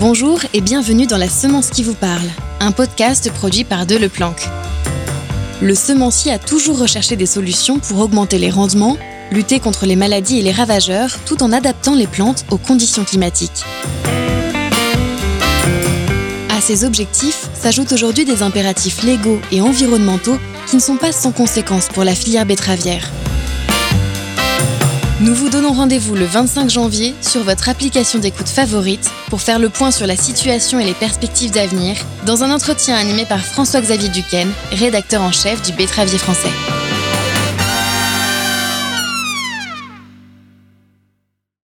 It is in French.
Bonjour et bienvenue dans La Semence qui vous parle, un podcast produit par Deleplanque. Le semencier a toujours recherché des solutions pour augmenter les rendements, lutter contre les maladies et les ravageurs, tout en adaptant les plantes aux conditions climatiques. À ces objectifs s'ajoutent aujourd'hui des impératifs légaux et environnementaux qui ne sont pas sans conséquences pour la filière betteravière. Nous vous donnons rendez-vous le 25 janvier sur votre application d'écoute favorite pour faire le point sur la situation et les perspectives d'avenir dans un entretien animé par François-Xavier Duquesne, rédacteur en chef du Betteravier français.